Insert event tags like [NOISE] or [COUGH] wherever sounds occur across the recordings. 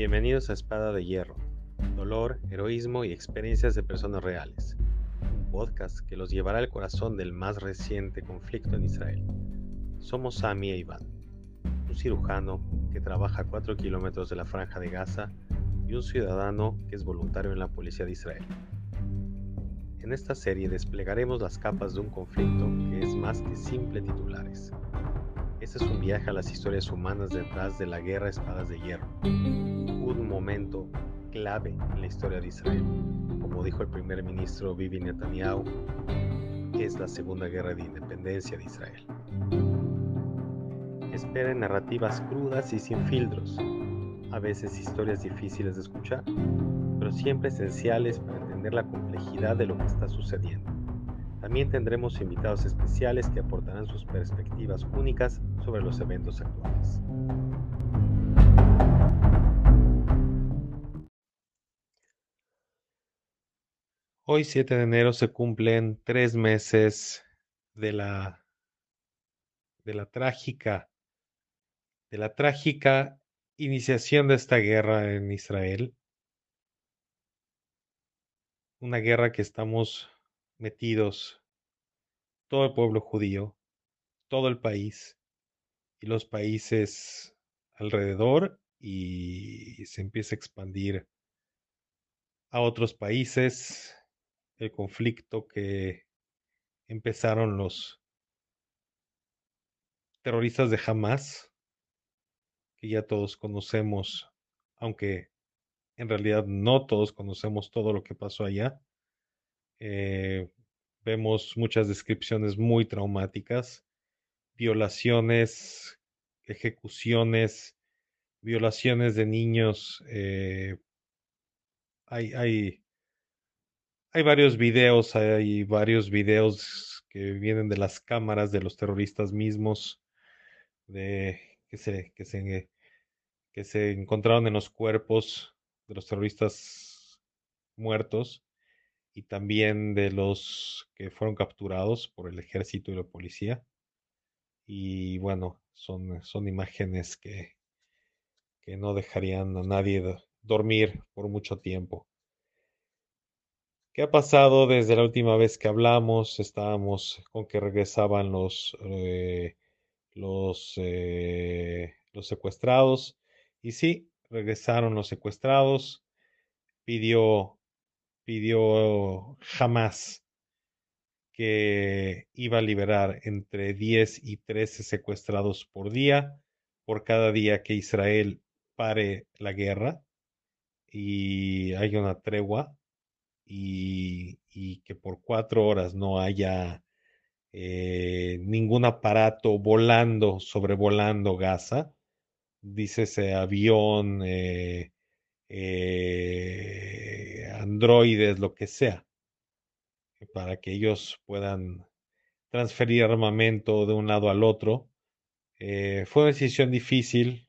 Bienvenidos a Espada de Hierro, dolor, heroísmo y experiencias de personas reales, un podcast que los llevará al corazón del más reciente conflicto en Israel. Somos Sami e Iván, un cirujano que trabaja a 4 kilómetros de la franja de Gaza y un ciudadano que es voluntario en la policía de Israel. En esta serie desplegaremos las capas de un conflicto que es más que simple titulares. Este es un viaje a las historias humanas detrás de la guerra Espadas de Hierro, un momento clave en la historia de Israel, como dijo el primer ministro Bibi Netanyahu, es la segunda guerra de independencia de Israel. Esperen narrativas crudas y sin filtros, a veces historias difíciles de escuchar, pero siempre esenciales para entender la complejidad de lo que está sucediendo. También tendremos invitados especiales que aportarán sus perspectivas únicas sobre los eventos actuales. Hoy 7 de enero se cumplen tres meses de la, de la trágica de la trágica iniciación de esta guerra en Israel. Una guerra que estamos metidos, todo el pueblo judío, todo el país y los países alrededor y se empieza a expandir a otros países el conflicto que empezaron los terroristas de Hamas, que ya todos conocemos, aunque en realidad no todos conocemos todo lo que pasó allá. Eh, vemos muchas descripciones muy traumáticas, violaciones, ejecuciones, violaciones de niños. Eh, hay, hay, hay varios videos, hay varios videos que vienen de las cámaras de los terroristas mismos, de que se, que se, que se encontraron en los cuerpos de los terroristas muertos y también de los que fueron capturados por el ejército y la policía. Y bueno, son, son imágenes que, que no dejarían a nadie dormir por mucho tiempo. ¿Qué ha pasado desde la última vez que hablamos? Estábamos con que regresaban los, eh, los, eh, los secuestrados. Y sí, regresaron los secuestrados. Pidió pidió jamás que iba a liberar entre 10 y 13 secuestrados por día, por cada día que Israel pare la guerra y haya una tregua y, que por cuatro horas no haya eh, ningún aparato volando, sobrevolando Gaza, dice ese avión, eh, eh, androides, lo que sea, para que ellos puedan transferir armamento de un lado al otro. Eh, fue una decisión difícil.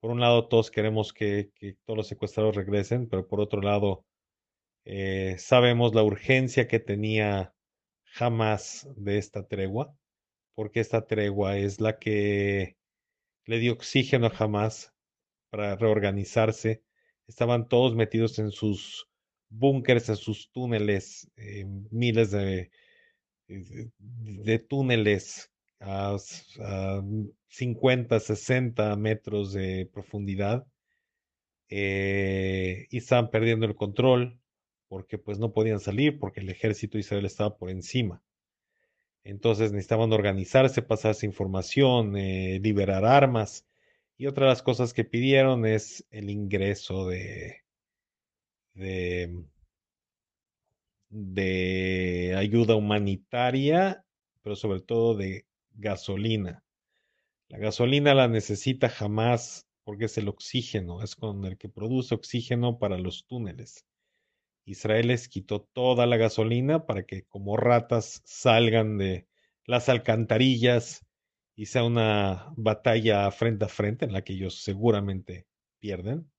Por un lado, todos queremos que, todos los secuestrados regresen, pero por otro lado, eh, sabemos la urgencia que tenía jamás de esta tregua, porque esta tregua es la que le dio oxígeno a Hamas para reorganizarse estaban todos metidos en sus búnkers, en sus túneles, miles de, eh, de, túneles a, 50, 60 metros de profundidad eh, y estaban perdiendo el control porque pues no podían salir porque el ejército de Israel estaba por encima. Entonces necesitaban organizarse, pasarse información, eh, liberar armas y otra de las cosas que pidieron es el ingreso de, de, ayuda humanitaria, pero sobre todo de gasolina. La gasolina la necesita jamás porque es el oxígeno, es con el que produce oxígeno para los túneles. Israel les quitó toda la gasolina para que como ratas salgan de las alcantarillas y sea una batalla frente a frente en la que ellos seguramente pierden.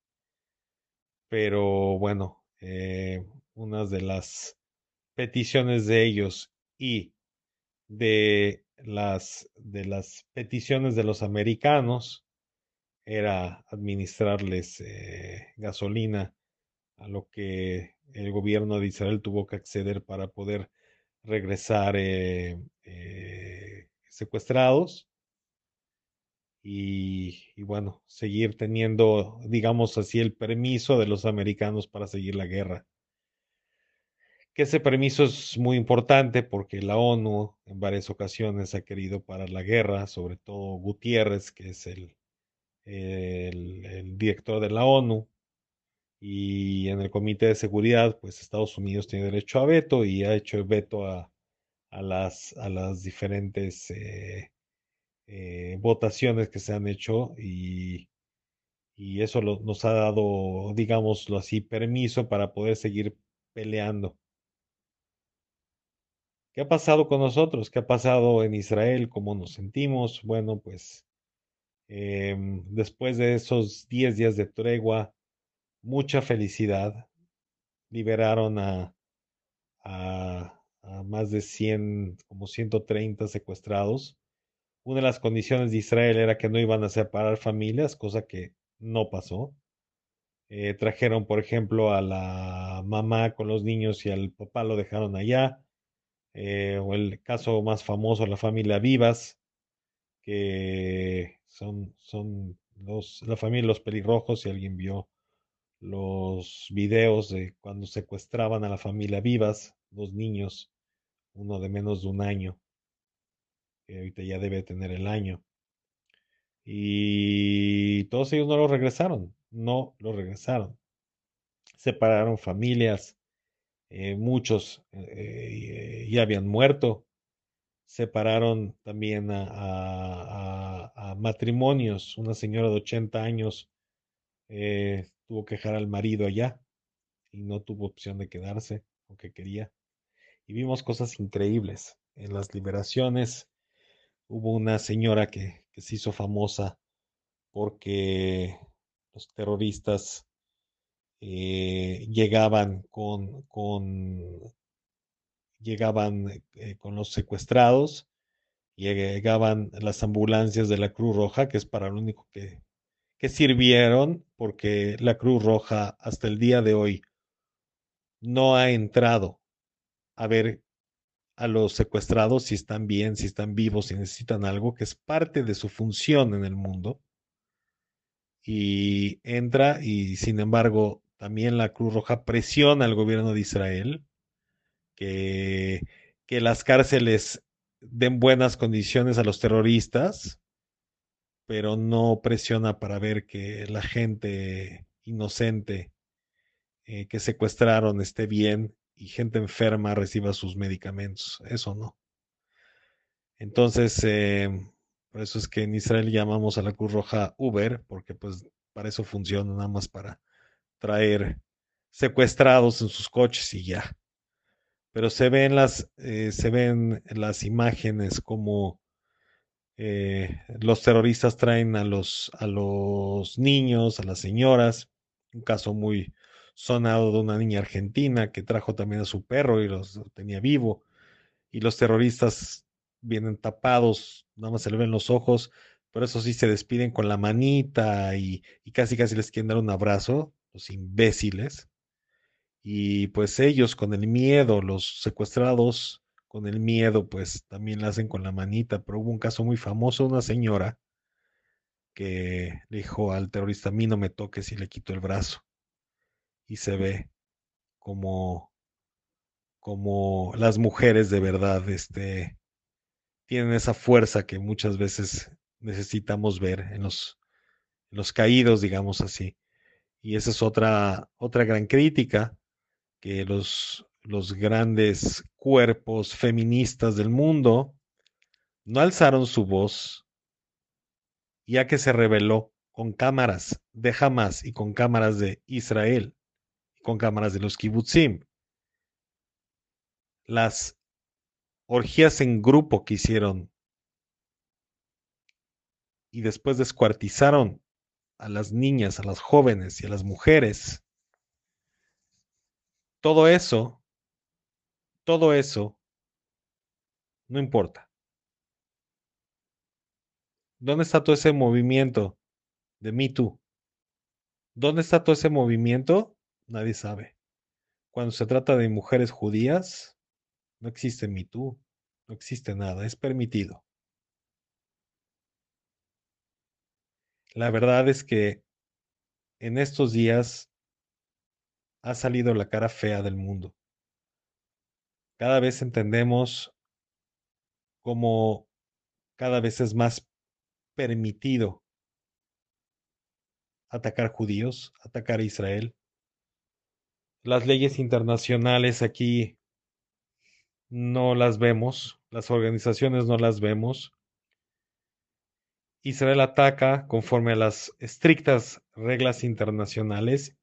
Pero bueno, eh, una de las peticiones de ellos y de las, de las peticiones de los americanos era administrarles eh, gasolina, a lo que el gobierno de Israel tuvo que acceder para poder regresar eh, eh, secuestrados y, bueno, seguir teniendo, digamos así, el permiso de los americanos para seguir la guerra. Que ese permiso es muy importante porque la ONU en varias ocasiones ha querido parar la guerra, sobre todo Gutiérrez, que es el, el, el director de la ONU, y en el Comité de Seguridad, pues Estados Unidos tiene derecho a veto y ha hecho veto a, a, las, a las diferentes eh, eh, votaciones que se han hecho y, y eso nos ha dado, digámoslo así, permiso para poder seguir peleando. ¿Qué ha pasado con nosotros? ¿Qué ha pasado en Israel? ¿Cómo nos sentimos? Bueno, pues eh, después de esos 10 días de tregua, mucha felicidad. Liberaron a, a, a, más de 100, como 130 secuestrados. Una de las condiciones de Israel era que no iban a separar familias, cosa que no pasó. Eh, trajeron, por ejemplo, a la mamá con los niños y al papá lo dejaron allá. Eh, o el caso más famoso, la familia Vivas, que son, son los, la familia Los Pelirrojos, si alguien vio los videos de cuando secuestraban a la familia Vivas, dos niños, uno de menos de un año, ahorita ya debe tener el año. Y todos ellos no lo regresaron, no lo regresaron. Separaron familias, eh, muchos eh, ya habían muerto. Separaron también a, matrimonios. Una señora de 80 años eh, tuvo que dejar al marido allá y no tuvo opción de quedarse, aunque quería. Y vimos cosas increíbles. En las liberaciones hubo una señora que, se hizo famosa porque los terroristas eh, llegaban con, con llegaban eh, con los secuestrados, llegaban las ambulancias de la Cruz Roja, que es para lo único que, que sirvieron porque la Cruz Roja hasta el día de hoy no ha entrado a ver a los secuestrados si están bien, si están vivos, si necesitan algo, que es parte de su función en el mundo. Y entra y sin embargo también la Cruz Roja presiona al gobierno de Israel que, que las cárceles den buenas condiciones a los terroristas pero no presiona para ver que la gente inocente eh, que secuestraron esté bien y gente enferma reciba sus medicamentos. Eso no. Entonces, eh, por eso es que en Israel llamamos a la Cruz Roja Uber, porque pues para eso funciona nada más para traer secuestrados en sus coches y ya. Pero se ven las, eh, se ven las imágenes como eh, los terroristas traen a los, a los niños, a las señoras, un caso muy sonado de una niña argentina que trajo también a su perro y los tenía vivo, y los terroristas vienen tapados, nada más se le ven los ojos, pero eso sí se despiden con la manita y, casi casi les quieren dar un abrazo, los imbéciles. Y pues ellos con el miedo, los secuestrados, con el miedo, pues también la hacen con la manita, pero hubo un caso muy famoso, una señora que dijo al terrorista, a mí no me toques y le quitó el brazo. Y se ve como, como las mujeres de verdad este, tienen esa fuerza que muchas veces necesitamos ver en los, en los caídos, digamos así. Y esa es otra, otra gran crítica, que los, los grandes cuerpos feministas del mundo no alzaron su voz, ya que se reveló con cámaras de Hamas y con cámaras de Israel, con cámaras de los kibbutzim. Las orgías en grupo que hicieron y después descuartizaron a las niñas, a las jóvenes y a las mujeres. Todo eso todo eso no importa. ¿Dónde está todo ese movimiento de Me Too. ¿Dónde está todo ese movimiento? Nadie sabe. Cuando se trata de mujeres judías, no existe Too, no existe nada, es permitido. La verdad es que en estos días ha salido la cara fea del mundo. Cada vez entendemos cómo cada vez es más permitido atacar judíos, atacar a Israel. Las leyes internacionales aquí no las vemos, las organizaciones no las vemos. Israel ataca conforme a las estrictas reglas internacionales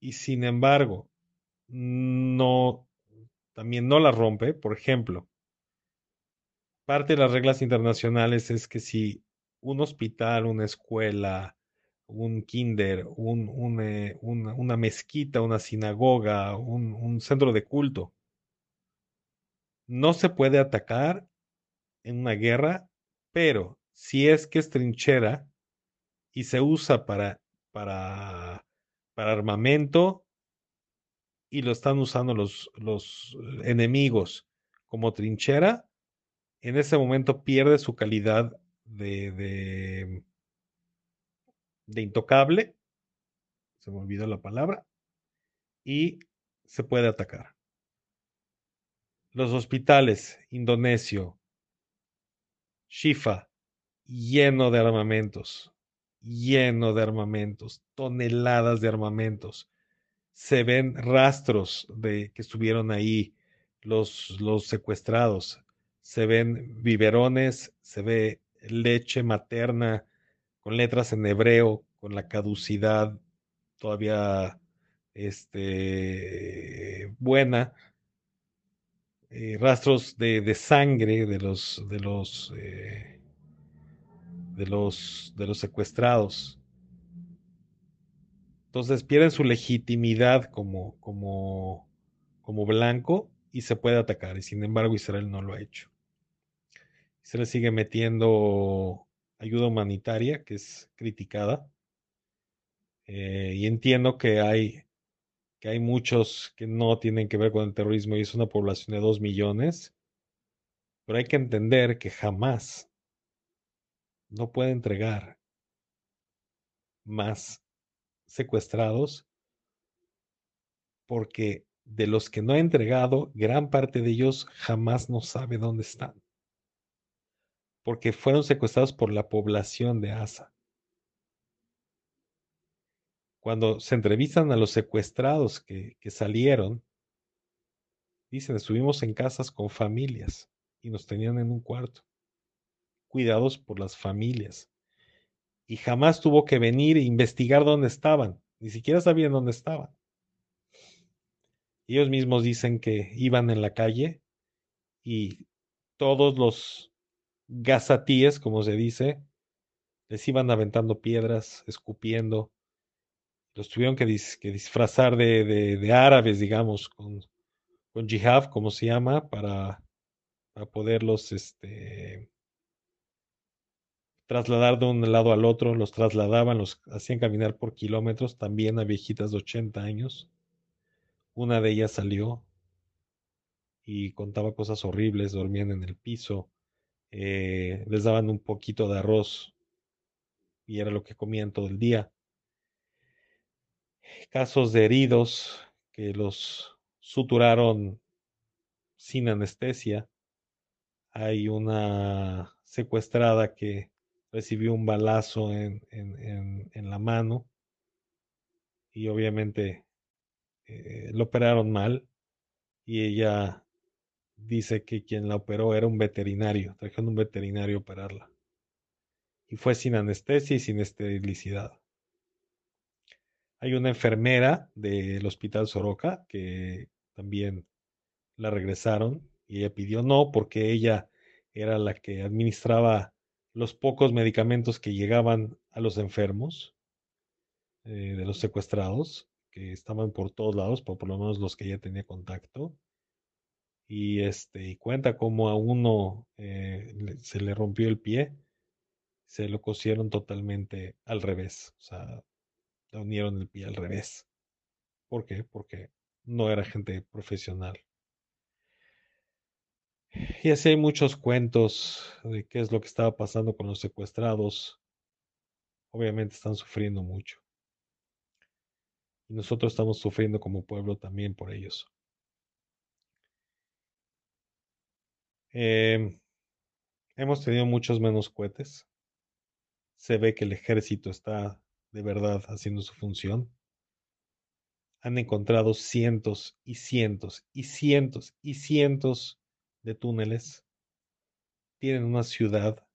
y sin embargo no también no las rompe, por ejemplo. Parte de las reglas internacionales es que si un hospital, una escuela, un kinder, un, eh, una, mezquita, una sinagoga, un, un centro de culto. No se puede atacar en una guerra, pero si es que es trinchera y se usa para, para, para armamento y lo están usando los, los enemigos como trinchera, en ese momento pierde su calidad de, de de intocable, se me olvidó la palabra, y se puede atacar. Los hospitales, Indonesio, Shifa, lleno de armamentos, lleno de armamentos, toneladas de armamentos. Se ven rastros de que estuvieron ahí los, los secuestrados. Se ven biberones, se ve leche materna con letras en hebreo, con la caducidad todavía este, buena, eh, rastros de, de, sangre de los de los eh, de los de los secuestrados. Entonces pierden su legitimidad como, como, como blanco y se puede atacar. Y sin embargo Israel no lo ha hecho. Le sigue metiendo ayuda humanitaria, que es criticada. Eh, y entiendo que hay, que hay muchos que no tienen que ver con el terrorismo y es una población de dos millones. Pero hay que entender que jamás no puede entregar más secuestrados porque de los que no ha entregado, gran parte de ellos jamás no sabe dónde están porque fueron secuestrados por la población de Asa. Cuando se entrevistan a los secuestrados que, que salieron, dicen, estuvimos en casas con familias y nos tenían en un cuarto, cuidados por las familias. Y jamás tuvo que venir e investigar dónde estaban, ni siquiera sabían dónde estaban. Ellos mismos dicen que iban en la calle y todos los gazatíes, como se dice, les iban aventando piedras, escupiendo. Los tuvieron que, disfrazar de, árabes, digamos, con, con jihad, como se llama, para, para poderlos este, trasladar de un lado al otro. Los trasladaban, los hacían caminar por kilómetros, también a viejitas de 80 años. Una de ellas salió y contaba cosas horribles, dormían en el piso eh, les daban un poquito de arroz y era lo que comían todo el día. Casos de heridos que los suturaron sin anestesia. Hay una secuestrada que recibió un balazo en, en, la mano y obviamente eh, lo operaron mal y ella dice que quien la operó era un veterinario, trajeron un veterinario a operarla. Y fue sin anestesia y sin esterilicidad. Hay una enfermera del hospital Soroka que también la regresaron y ella pidió no porque ella era la que administraba los pocos medicamentos que llegaban a los enfermos eh, de los secuestrados, que estaban por todos lados, por, por lo menos los que ella tenía contacto y este y cuenta como a uno eh, se le rompió el pie se lo cosieron totalmente al revés. O sea, le unieron el pie al revés. ¿Por qué? Porque no era gente profesional. Y así hay muchos cuentos de qué es lo que estaba pasando con los secuestrados. Obviamente están sufriendo mucho. Y nosotros estamos sufriendo como pueblo también por ellos. Em, hemos tenido muchos menos cohetes. Se ve que el ejército está de verdad haciendo su función. Han encontrado cientos y cientos y cientos y cientos de túneles. Tienen una ciudad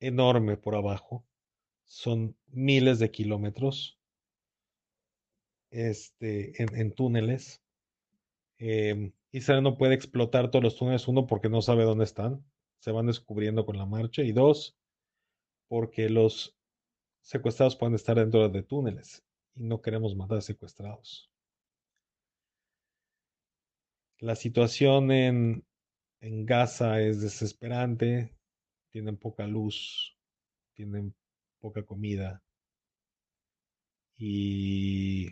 enorme por abajo. Son miles de kilómetros este, en, túneles. Eh, Israel no puede explotar todos los túneles, uno, porque no sabe dónde están, se van descubriendo con la marcha, y dos, porque los secuestrados pueden estar dentro de túneles y no queremos matar secuestrados. La situación en, en Gaza es desesperante, tienen poca luz, tienen poca comida y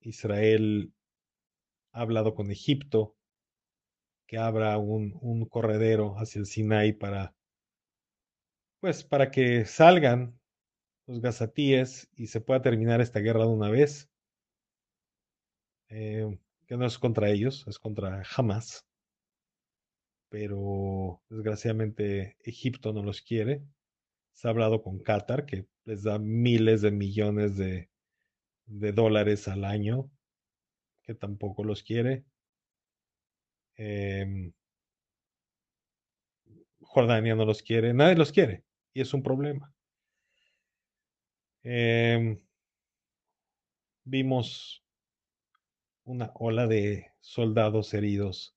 Israel ha hablado con Egipto que abra un, corredero hacia el Sinai para pues para que salgan los gazatíes y se pueda terminar esta guerra de una vez. Eh, que no es contra ellos, es contra Hamas. Pero desgraciadamente Egipto no los quiere. Se ha hablado con Qatar, que les da miles de millones de dólares al año, que tampoco los quiere. Em, Jordania no los quiere, nadie los quiere y es un problema. Em, vimos una ola de soldados heridos,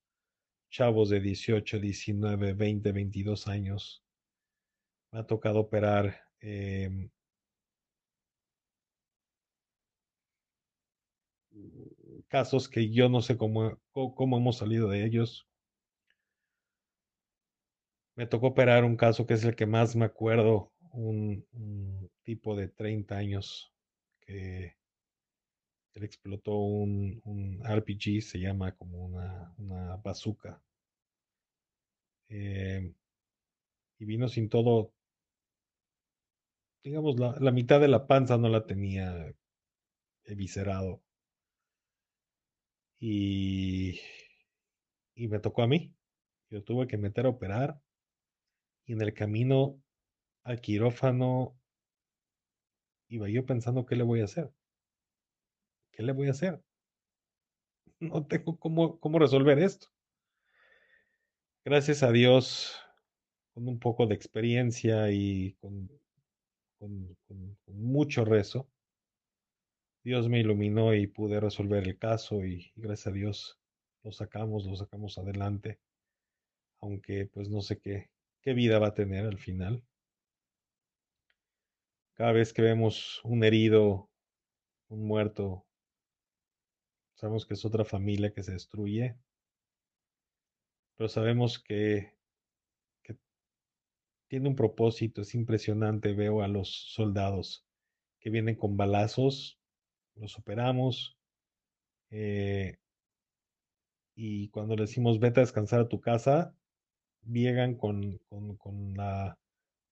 chavos de 18, 19, 20, 22 años. Me ha tocado operar em, casos que yo no sé cómo, cómo hemos salido de ellos. Me tocó operar un caso que es el que más me acuerdo, un, tipo de 30 años que explotó un, RPG, se llama como una, una bazooka. Eh, y vino sin todo, digamos, la, la, mitad de la panza no la tenía eviscerado. Y, y me tocó a mí. Yo tuve que meter a operar y en el camino al quirófano iba yo pensando, ¿qué le voy a hacer? ¿Qué le voy a hacer? [LAUGHS] No tengo cómo, cómo resolver esto. Gracias a Dios, con un poco de experiencia y con, con, mucho rezo, Dios me iluminó y pude resolver el caso y, gracias a Dios lo sacamos, lo sacamos adelante, aunque pues no sé qué, qué vida va a tener al final. Cada vez que vemos un herido, un muerto, sabemos que es otra familia que se destruye, pero sabemos que, que tiene un propósito, es impresionante, veo a los soldados que vienen con balazos, los operamos, eh, y cuando le decimos vete a descansar a tu casa, llegan con, con, la,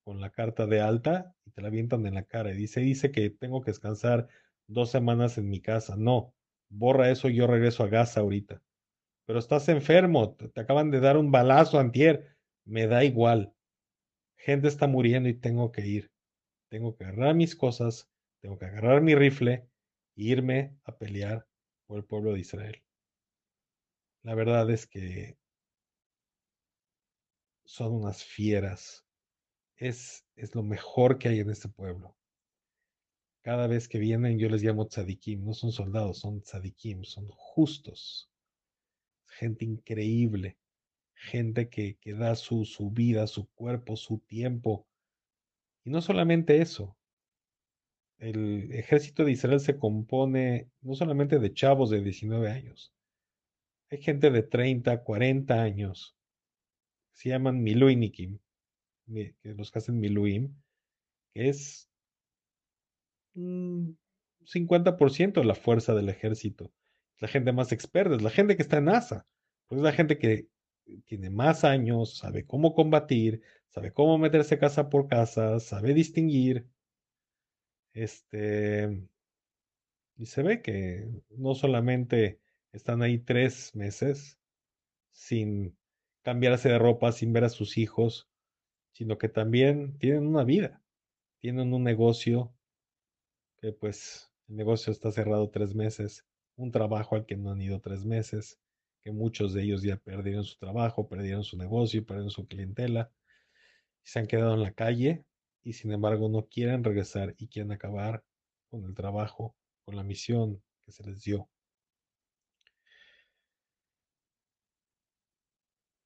con la carta de alta y te la avientan en la cara y dice, dice que tengo que descansar dos semanas en mi casa. No, borra eso yo regreso a Gaza ahorita. Pero estás enfermo, te, te acaban de dar un balazo antier, me da igual. Gente está muriendo y tengo que ir. Tengo que agarrar mis cosas, tengo que agarrar mi rifle irme a pelear por el pueblo de Israel. La verdad es que son unas fieras. Es, es lo mejor que hay en este pueblo. Cada vez que vienen yo les llamo tzadikim, no son soldados, son tzadikim, son justos. Gente increíble, gente que, que da su, su vida, su cuerpo, su tiempo. Y no solamente eso, el ejército de Israel se compone no solamente de chavos de 19 años, hay gente de 30, 40 años se llaman Miluinikim. los que hacen Miluim, que es un 50% de la fuerza del ejército. La gente más experta, es la gente que está en NASA, pues es la gente que tiene más años, sabe cómo combatir, sabe cómo meterse casa por casa, sabe distinguir. Este, y se ve que no solamente están ahí tres meses sin cambiarse de ropa, sin ver a sus hijos, sino que también tienen una vida, tienen un negocio, que pues el negocio está cerrado tres meses, un trabajo al que no han ido tres meses, que muchos de ellos ya perdieron su trabajo, perdieron su negocio, perdieron su clientela, y se han quedado en la calle y sin embargo no quieren regresar y quieren acabar con el trabajo, con la misión que se les dio.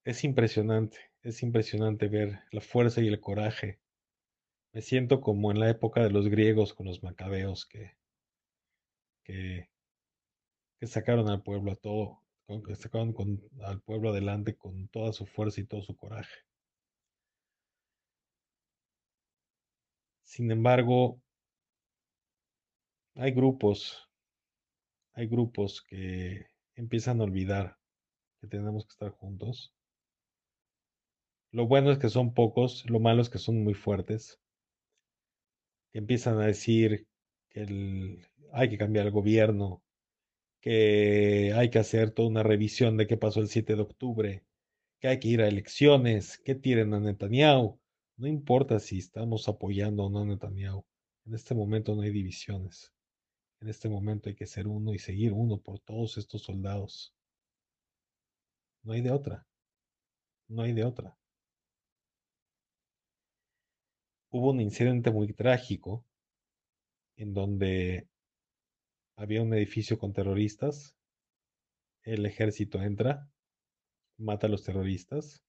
Es impresionante, es impresionante ver la fuerza y el coraje. Me siento como en la época de los griegos con los macabeos que, que, sacaron al pueblo a todo, que sacaron al pueblo adelante con toda su fuerza y todo su coraje. Sin embargo, hay grupos, hay grupos que empiezan a olvidar que tenemos que estar juntos. Lo bueno es que son pocos, lo malo es que son muy fuertes. Que empiezan a decir que hay que cambiar el gobierno, que hay que hacer toda una revisión de qué pasó el 7 de octubre, que hay que ir a elecciones, que tiren a Netanyahu. No importa si estamos apoyando o no a Netanyahu. En este momento no hay divisiones. En este momento hay que ser uno y seguir uno por todos estos soldados. No hay de otra. No hay de otra. Hubo un incidente muy trágico en donde había un edificio con terroristas. El ejército entra, mata a los terroristas.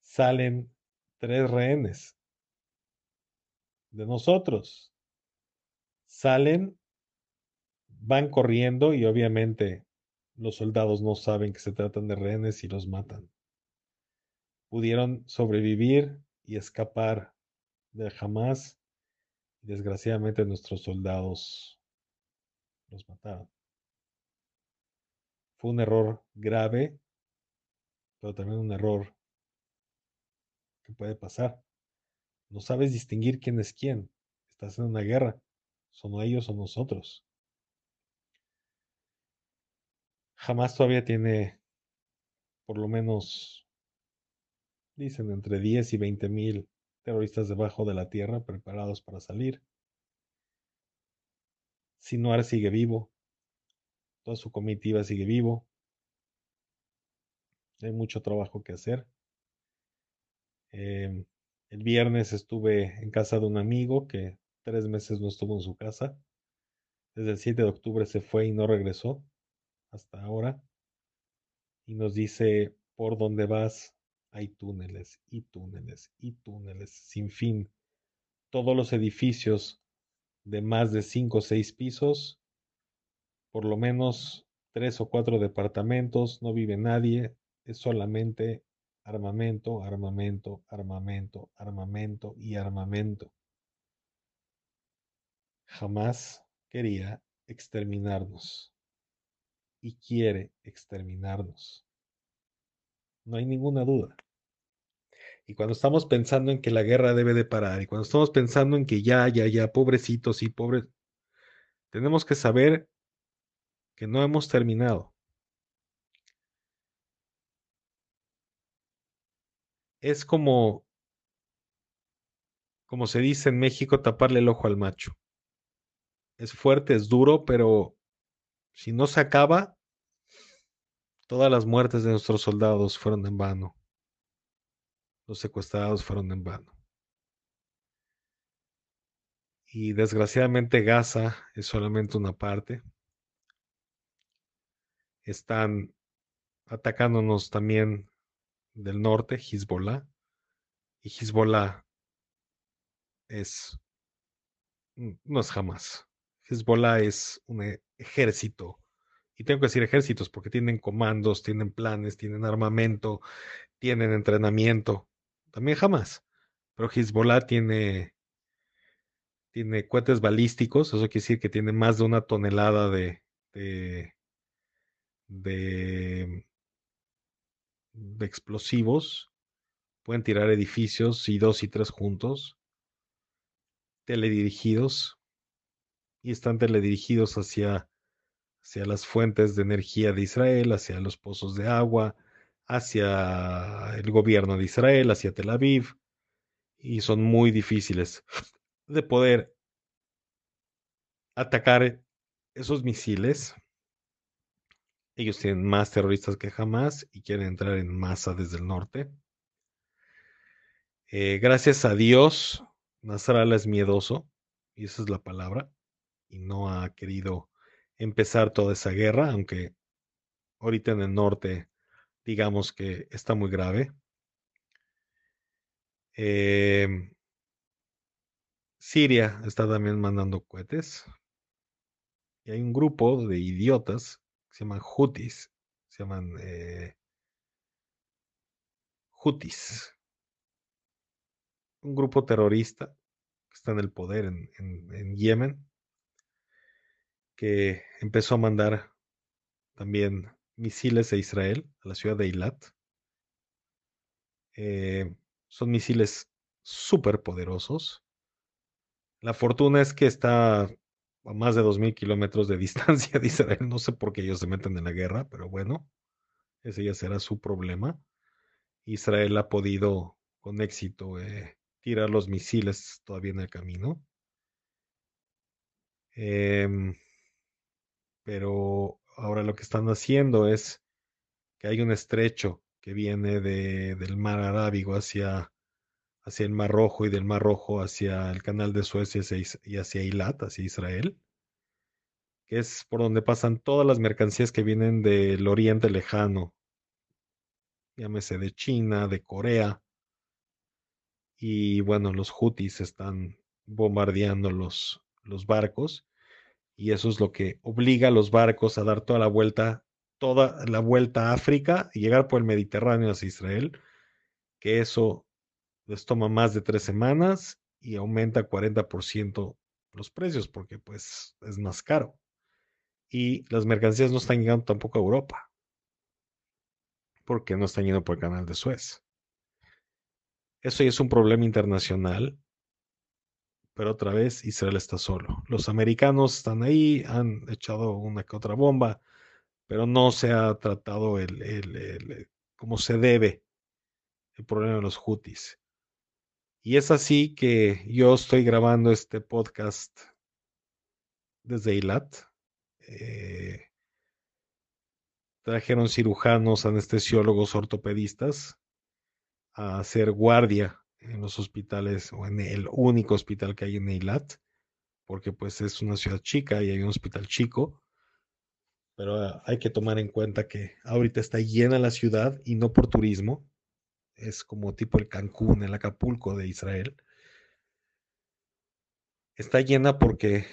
Salen tres rehenes de nosotros. Salen, van corriendo y obviamente los soldados no saben que se tratan de rehenes y los matan. Pudieron sobrevivir y escapar de jamás. Desgraciadamente nuestros soldados los mataron. Fue un error grave, pero también un error puede pasar. No sabes distinguir quién es quién. Estás en una guerra. Son ellos o nosotros. Jamás todavía tiene por lo menos, dicen, entre 10 y 20 mil terroristas debajo de la tierra preparados para salir. Sinuar sigue vivo. Toda su comitiva sigue vivo. Hay mucho trabajo que hacer. Em, el viernes estuve en casa de un amigo que tres meses no estuvo en su casa. Desde el 7 de octubre se fue y no regresó hasta ahora. Y nos dice, por dónde vas hay túneles y túneles y túneles sin fin. Todos los edificios de más de cinco o seis pisos, por lo menos tres o cuatro departamentos, no vive nadie, es solamente armamento, armamento, armamento, armamento y armamento. Jamás quería exterminarnos y quiere exterminarnos. No hay ninguna duda. Y cuando estamos pensando en que la guerra debe de parar y cuando estamos pensando en que ya, ya, ya, pobrecitos y pobres, tenemos que saber que no hemos terminado. Es como, como se dice en México, taparle el ojo al macho. Es fuerte, es duro, pero si no se acaba, todas las muertes de nuestros soldados fueron en vano. Los secuestrados fueron en vano. Y desgraciadamente Gaza es solamente una parte. Están atacándonos también del norte, Hezbollah. Y Hezbollah es, no es jamás. Hezbollah es un e, ejército. Y tengo que decir ejércitos porque tienen comandos, tienen planes, tienen armamento, tienen entrenamiento. también jamás. Pero Hezbollah tiene, tiene cohetes balísticos, eso quiere decir que tiene más de una tonelada de, de, de, de explosivos. Pueden tirar edificios y dos y tres juntos, teledirigidos, y están teledirigidos hacia, hacia las fuentes de energía de Israel, hacia los pozos de agua, hacia el gobierno de Israel, hacia Tel Aviv, y son muy difíciles de poder atacar esos misiles. Ellos tienen más terroristas que jamás y quieren entrar en masa desde el norte. Eh, gracias a Dios, Nasrallah es miedoso, y esa es la palabra, y no ha querido empezar toda esa guerra, aunque ahorita en el norte digamos que está muy grave. Eh, Siria está también mandando cohetes. Y hay un grupo de idiotas se llaman Houthis. Se llaman eh. Un grupo terrorista que está en el poder en, en, en Yemen. Que empezó a mandar también misiles a Israel, a la ciudad de Eilat. Eh, son misiles súper poderosos. La fortuna es que está a más de 2.000 kilómetros de [LAUGHS] distancia de Israel. No sé por qué ellos se meten en la guerra, pero bueno, ese ya será su problema. Israel ha podido con éxito eh, tirar los misiles todavía en el camino. Eh, pero ahora lo que están haciendo es que hay un estrecho que viene de, del mar Arábigo hacia, hacia el Mar Rojo y del Mar Rojo hacia el canal de Suecia y hacia Eilat, hacia Israel, que es por donde pasan todas las mercancías que vienen del Oriente Lejano, llámese de China, de Corea, y bueno, los Houthis están bombardeando los, los barcos y eso es lo que obliga a los barcos a dar toda la vuelta, toda la vuelta a África y llegar por el Mediterráneo hacia Israel, que eso les toma más de tres semanas y aumenta 40% los precios porque pues es más caro. Y las mercancías no están llegando tampoco a Europa porque no están yendo por el canal de Suez. Eso ya es un problema internacional pero otra vez Israel está solo. Los americanos están ahí, han echado una que otra bomba, pero no se ha tratado el, el, el como se debe el problema de los Houthis. Y es así que yo estoy grabando este podcast desde Eilat. Eh, trajeron cirujanos, anestesiólogos, ortopedistas a hacer guardia en los hospitales o en el único hospital que hay en Eilat, porque pues es una ciudad chica y hay un hospital chico, pero ah, hay que tomar en cuenta que ahorita está llena la ciudad y no por turismo, es como tipo el Cancún, el Acapulco de Israel. Está llena porque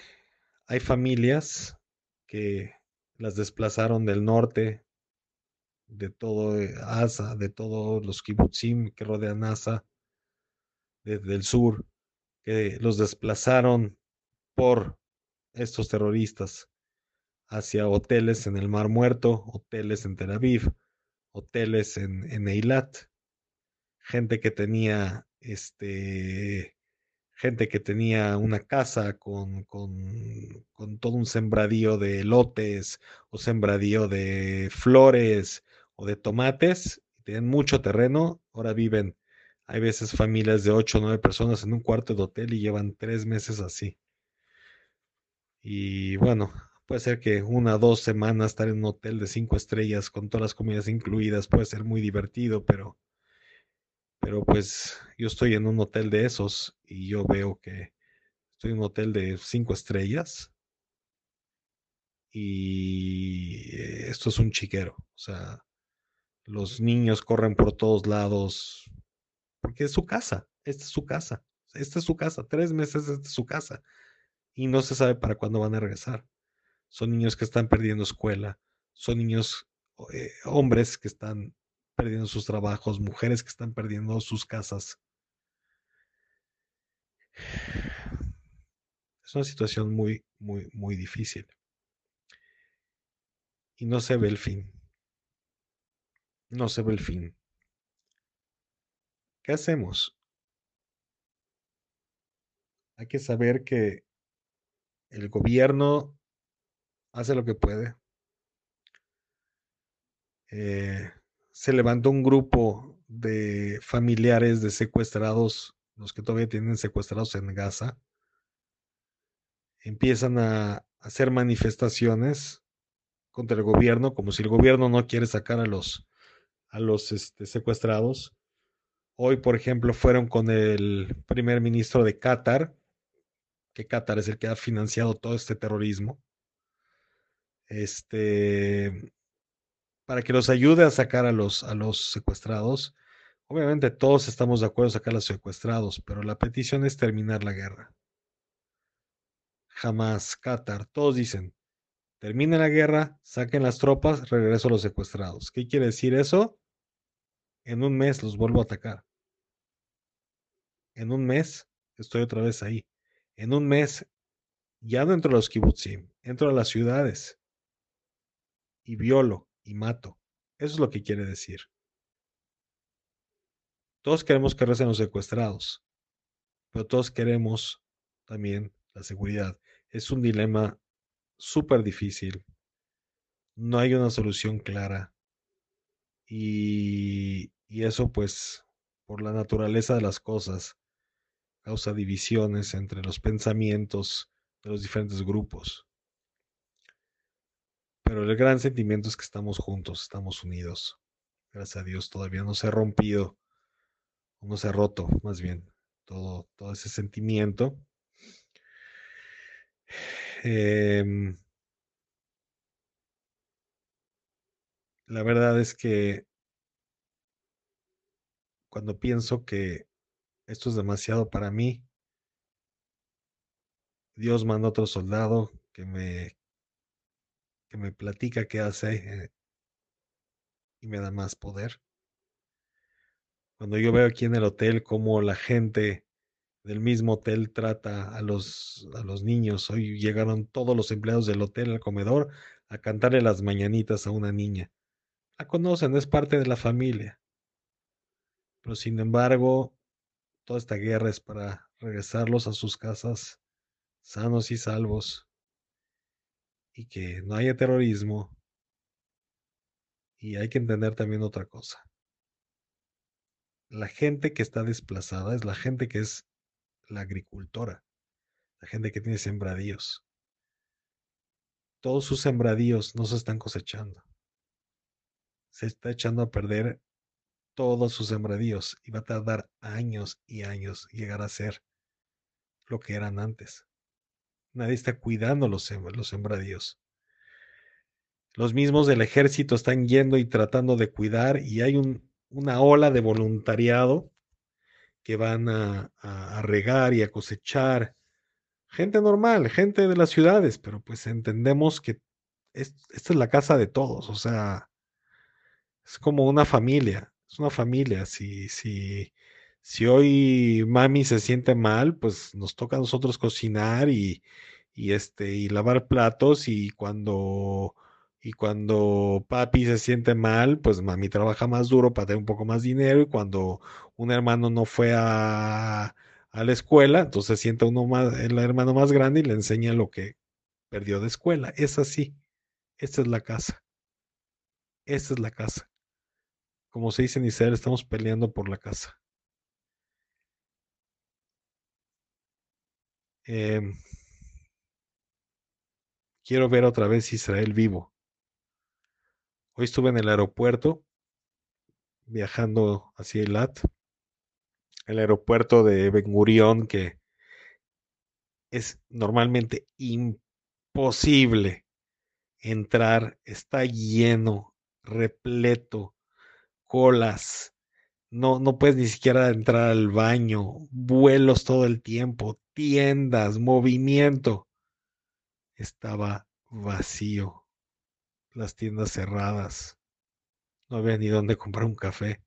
hay familias que las desplazaron del norte, de todo eh, Asa, de todos los kibbutzim que rodean Asa, desde el sur, que los desplazaron por estos terroristas hacia hoteles en el Mar Muerto, hoteles en Tel Aviv, hoteles en, en Eilat, gente que tenía este gente que tenía una casa con, con, con, todo un sembradío de lotes o sembradío de flores o de tomates, tienen mucho terreno, ahora viven hay veces familias de 8 o 9 personas en un cuarto de hotel y llevan tres meses así. Y bueno, puede ser que una o dos semanas estar en un hotel de cinco estrellas con todas las comidas incluidas puede ser muy divertido, pero, pero pues yo estoy en un hotel de esos y yo veo que estoy en un hotel de cinco estrellas y esto es un chiquero, o sea, los niños corren por todos lados, porque es su casa, esta es su casa, esta es su casa, tres meses es su casa y no se sabe para cuándo van a regresar. Son niños que están perdiendo escuela, son niños, eh, hombres que están perdiendo sus trabajos, mujeres que están perdiendo sus casas. Es una situación muy, muy, muy difícil. Y no se ve el fin. No se ve el fin. ¿Qué hacemos? Hay que saber que el gobierno hace lo que puede. Eh, se levantó un grupo de familiares de secuestrados, los que todavía tienen secuestrados en Gaza. Empiezan a hacer manifestaciones contra el gobierno, como si el gobierno no quiere sacar a los, a los este, secuestrados. Hoy, por ejemplo, fueron con el primer ministro de Qatar, que Qatar es el que ha financiado todo este terrorismo. Este, para que los ayude a sacar a los, a los secuestrados. Obviamente todos estamos de acuerdo en sacar a los secuestrados, pero la petición es terminar la guerra. Jamás, Qatar, todos dicen, termine la guerra, saquen las tropas, regreso a los secuestrados. ¿Qué quiere decir eso? En un mes los vuelvo a atacar. En un mes estoy otra vez ahí. En un mes ya no entro a los kibbutzim, entro a las ciudades y violo y mato. Eso es lo que quiere decir. Todos queremos que recen los secuestrados, pero todos queremos también la seguridad. Es un dilema súper difícil. No hay una solución clara. Y, y eso pues por la naturaleza de las cosas causa divisiones entre los pensamientos de los diferentes grupos. Pero el gran sentimiento es que estamos juntos, estamos unidos. Gracias a Dios todavía no se ha rompido, no se ha roto, más bien, todo, todo ese sentimiento. Em, la verdad es que cuando pienso que esto es demasiado para mí. Dios manda otro soldado que me, que me platica qué hace eh, y me da más poder. Cuando yo veo aquí en el hotel cómo la gente del mismo hotel trata a los, a los niños, hoy llegaron todos los empleados del hotel al comedor a cantarle las mañanitas a una niña. La conocen, es parte de la familia. Pero sin embargo, Toda esta guerra es para regresarlos a sus casas sanos y salvos y que no haya terrorismo. Y hay que entender también otra cosa. La gente que está desplazada es la gente que es la agricultora, la gente que tiene sembradíos. Todos sus sembradíos no se están cosechando. Se está echando a perder todos sus sembradíos y va a tardar años y años llegar a ser lo que eran antes. Nadie está cuidando los, los sembradíos. Los mismos del ejército están yendo y tratando de cuidar y hay un, una ola de voluntariado que van a, regar y a cosechar. Gente normal, gente de las ciudades, pero pues entendemos que esta es la casa de todos, o sea, es como una familia es una familia. Si, si, si hoy mami se siente mal, pues nos toca a nosotros cocinar y, y este, y lavar platos y cuando y cuando papi se siente mal, pues mami trabaja más duro para tener un poco más dinero. Y cuando un hermano no fue a, a la escuela, entonces siente uno más, el hermano más grande y le enseña lo que perdió de escuela. Es así. Esta es la casa. Esta es la casa. Como se dice en Israel, estamos peleando por la casa. Em, quiero ver otra vez Israel vivo. Hoy estuve en el aeropuerto viajando hacia Eilat, el aeropuerto de Ben Gurion que es normalmente imposible entrar, está lleno, repleto colas, no, no puedes ni siquiera entrar al baño, vuelos todo el tiempo, tiendas, movimiento. Estaba vacío, las tiendas cerradas. no había ni dónde comprar un café.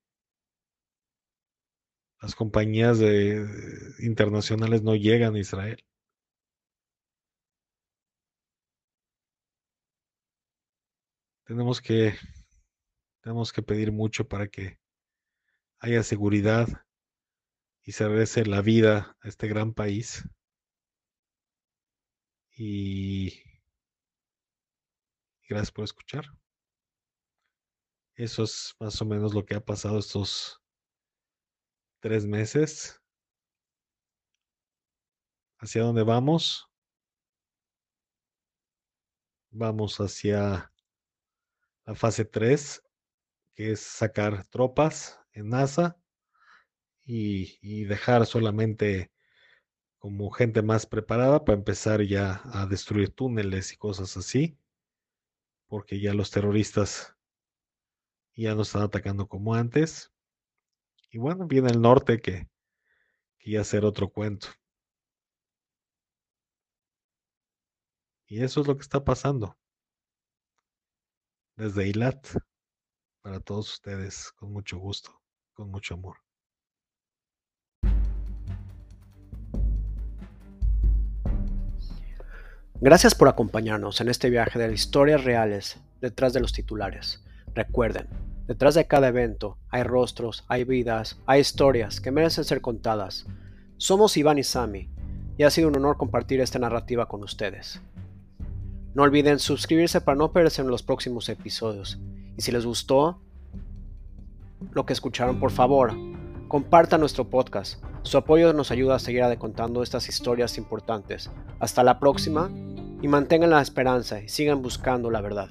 Las compañías internacionales no llegan a Israel. Tenemos que, tenemos que pedir mucho para que haya seguridad y se la vida a este gran país. Y gracias por escuchar. Eso es más o menos lo que ha pasado estos tres meses. ¿Hacia dónde vamos? Vamos hacia la fase 3, que es sacar tropas en NASA y, dejar solamente como gente más preparada para empezar ya a destruir túneles y cosas así, porque ya los terroristas ya no están atacando como antes. Y bueno, viene el norte que, que ya será otro cuento. Y eso es lo que está pasando. Desde Eilat, para todos ustedes, con mucho gusto, con mucho amor. Gracias por acompañarnos en este viaje de historias reales detrás de los titulares. Recuerden, detrás de cada evento hay rostros, hay vidas, hay historias que merecen ser contadas. Somos Iván y Sami y ha sido un honor compartir esta narrativa con ustedes. No olviden suscribirse para no perderse en los próximos episodios. Y si les gustó lo que escucharon, por favor, compartan nuestro podcast. Su apoyo nos ayuda a seguir contando estas historias importantes. Hasta la próxima y mantengan la esperanza y sigan buscando la verdad.